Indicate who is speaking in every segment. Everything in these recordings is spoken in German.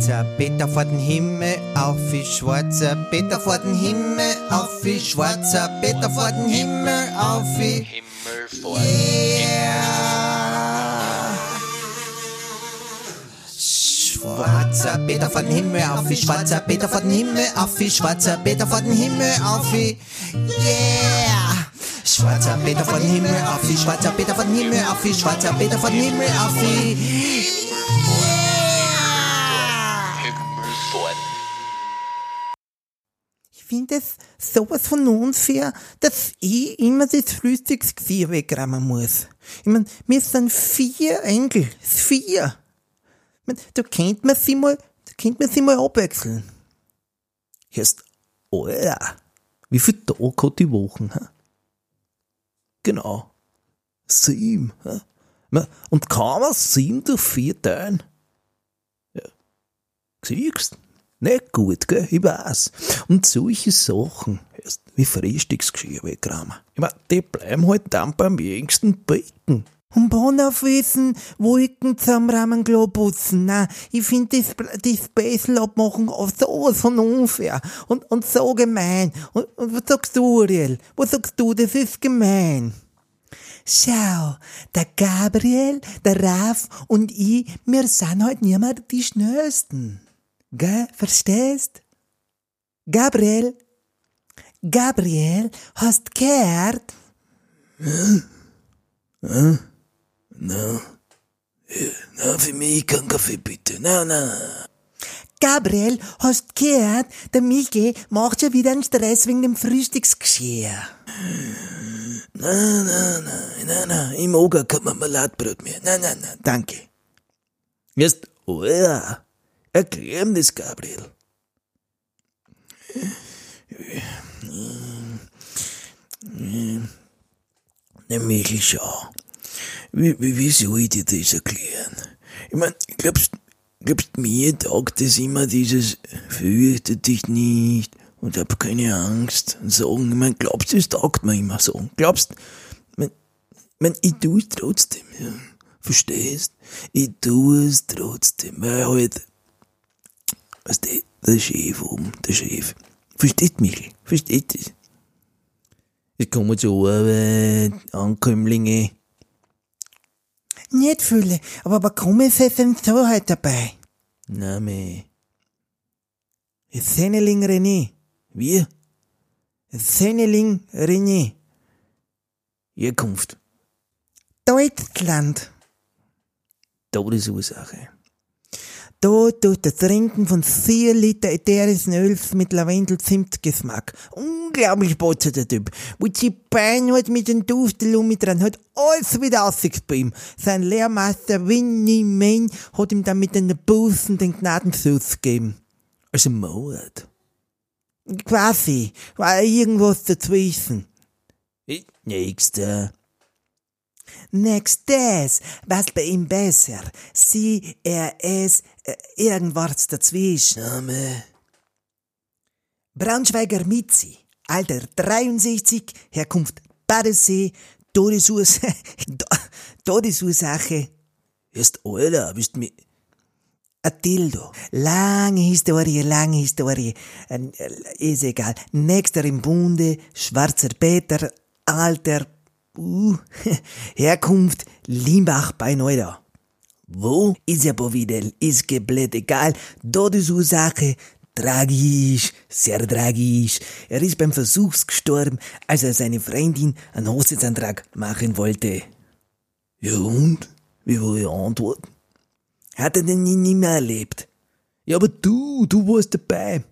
Speaker 1: schwarzer Peter vor den Himmel, auf wie schwarzer Peter vor den Himmel, auf wie schwarzer Peter vor den Himmel, auf wie
Speaker 2: Himmel vor
Speaker 1: yeah. Schwarzer Peter vor den Himmel, auf wie schwarzer Peter vor den Himmel, auf wie schwarzer Peter vor den Himmel, auf wie yeah. Schwarzer Peter vor den Himmel, auf wie schwarzer Peter vor den Himmel, auf wie schwarzer Peter vor den Himmel, auf wie
Speaker 3: finde es sowas von unfair, dass ich immer das Frühstücksgewehr wegräumen muss. Ich mein, wir sind vier Enkel. Vier. Ich mein, da kennt man sie mal, da kennt man sie mal abwechseln.
Speaker 4: Erst, Alter, wie viel Tage hat die Wochen? Hä? Genau. Sieben. Ma- Und kann man sieben durch vier teilen? Ja. Siehst Nicht gut, gell? Ich weiß. Und solche Sachen, wie Frühstücksgeschirr wegräumen. Ich mein, die bleiben halt dann beim jüngsten Becken.
Speaker 3: Und Bonnerwissen, Wolken zusammenrahmen, Globussen. Nein, ich finde das, das Bessel abmachen sowas von unfair und, und so gemein. Und, und was sagst du, Uriel? Was sagst du? Das ist gemein. Schau, der Gabriel, der Raf und ich, wir sind halt mehr die Schnellsten. Gell? Verstehst? Gabriel, Gabriel, hast gehört?
Speaker 4: Na, für mich kein Kaffee bitte. Na, na.
Speaker 3: Gabriel, hast gehört, der Michi macht schon wieder einen Stress wegen dem Frühstücksgeschirr.
Speaker 4: Na, na, na, na, na. Ich mag auch kein Marmeladbrot mehr. Na, na, na, danke. Jetzt, oh ja, erklär das, Gabriel. Na, Michel, schau. Wie, wie, wie soll ich dir das erklären? Ich mein, glaubst, glaubst mir taugt das immer dieses fürchte dich nicht und hab keine Angst und sagen, ich mein, glaubst du, es taugt mir immer so? Glaubst, mein, mein, ich tu es trotzdem, ja. Verstehst? Ich tu es trotzdem, weil halt, weißt du, der Chef oben, der Chef, versteht mich, versteht das? Ich komme zur Arbeit, Ankömmlinge,
Speaker 3: Nicht viele, aber warum ist es denn so heute dabei?
Speaker 4: Name,
Speaker 3: Senneling René.
Speaker 4: wir,
Speaker 3: Senneling René.
Speaker 4: Herkunft,
Speaker 3: Deutschland.
Speaker 4: Todesursache.
Speaker 3: Da durch das Trinken von 4 Liter ätherischen Öls mit Lavendel-Zimtgeschmack. Unglaublich botzer der Typ. Wo die Bein hat mit dem Duftelumi dran, hat alles wieder ihm. Sein Lehrmeister Winnie Main hat ihm dann mit den Busen den Gnadenschuss gegeben.
Speaker 4: Also Mord.
Speaker 3: Quasi. War irgendwas dazwischen.
Speaker 4: Nächster.
Speaker 3: Nächstes, was bei ihm besser? Sie, er, es, irgendwas dazwischen.
Speaker 4: Name.
Speaker 3: Braunschweiger Mitzi, Alter 63, Herkunft Badesee, Todesursache, Todesursache,
Speaker 4: Erst Alter, bist mir.
Speaker 3: ein Dildo. Lange Historie, lange Historie, äh, ist egal. Nächster im Bunde, schwarzer Peter, Alter, uh, Herkunft Limbach bei Neuda. Wo? Wieder, ist komplett egal. Todesursache, tragisch, sehr tragisch. Er ist beim Versuchs gestorben, als er seine Freundin einen Hochzeitsantrag machen wollte.
Speaker 4: Ja und? Wie war die Antwort?
Speaker 3: Hat er denn nie, nie mehr erlebt?
Speaker 4: Ja, aber du, du warst dabei.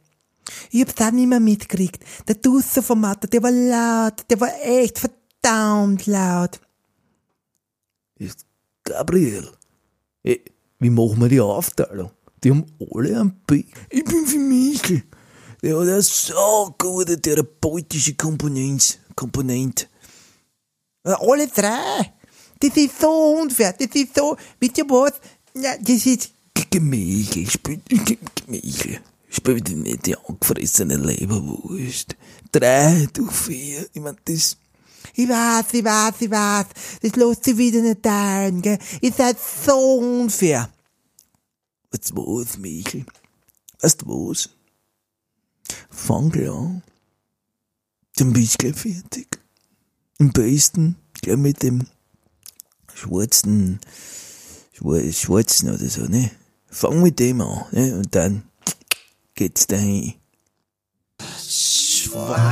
Speaker 3: Ich hab's auch nicht mehr mitgekriegt. Der Dusser vom Matter, der war laut, der war echt verdammt laut.
Speaker 4: Ist Gabriel. Ey, wie machen wir die Aufteilung? Die haben alle einen Pick. Ich bin für Michel. Der hat eine so gute therapeutische Komponent. Komponent.
Speaker 3: Äh, Alle drei. Das ist so unfair, das ist so, wisst ihr was? Ja, das ist,
Speaker 4: Michel, spiel, Michel. Spiel dir nicht die angefressene Leberwurst. Drei, du vier. Ich mein, das,
Speaker 3: ich weiß, ich weiß, ich weiß, das lässt sich wieder nicht teilen, gell? Ihr seid so unfair.
Speaker 4: Du was, Michel? Weißt du was? Fang gleich an. Dann bist du gleich fertig. Am besten gleich mit dem schwarzen, schwar- schwarzen oder so, ne? Fang mit dem an, ne? Und dann geht's dahin.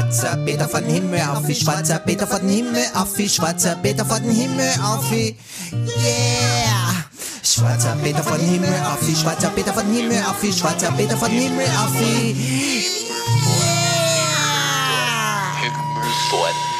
Speaker 3: Schwarzer Peter von Himmel auf, wie schwarzer Peter von Himmel auf, wie schwarzer Peter von Himmel auf, wie yeah. Schwarzer Peter von Himmel auf, wie schwarzer Peter von Himmel auf, wie schwarzer Peter von Himmel auf, wie yeah.
Speaker 5: Himmelfort.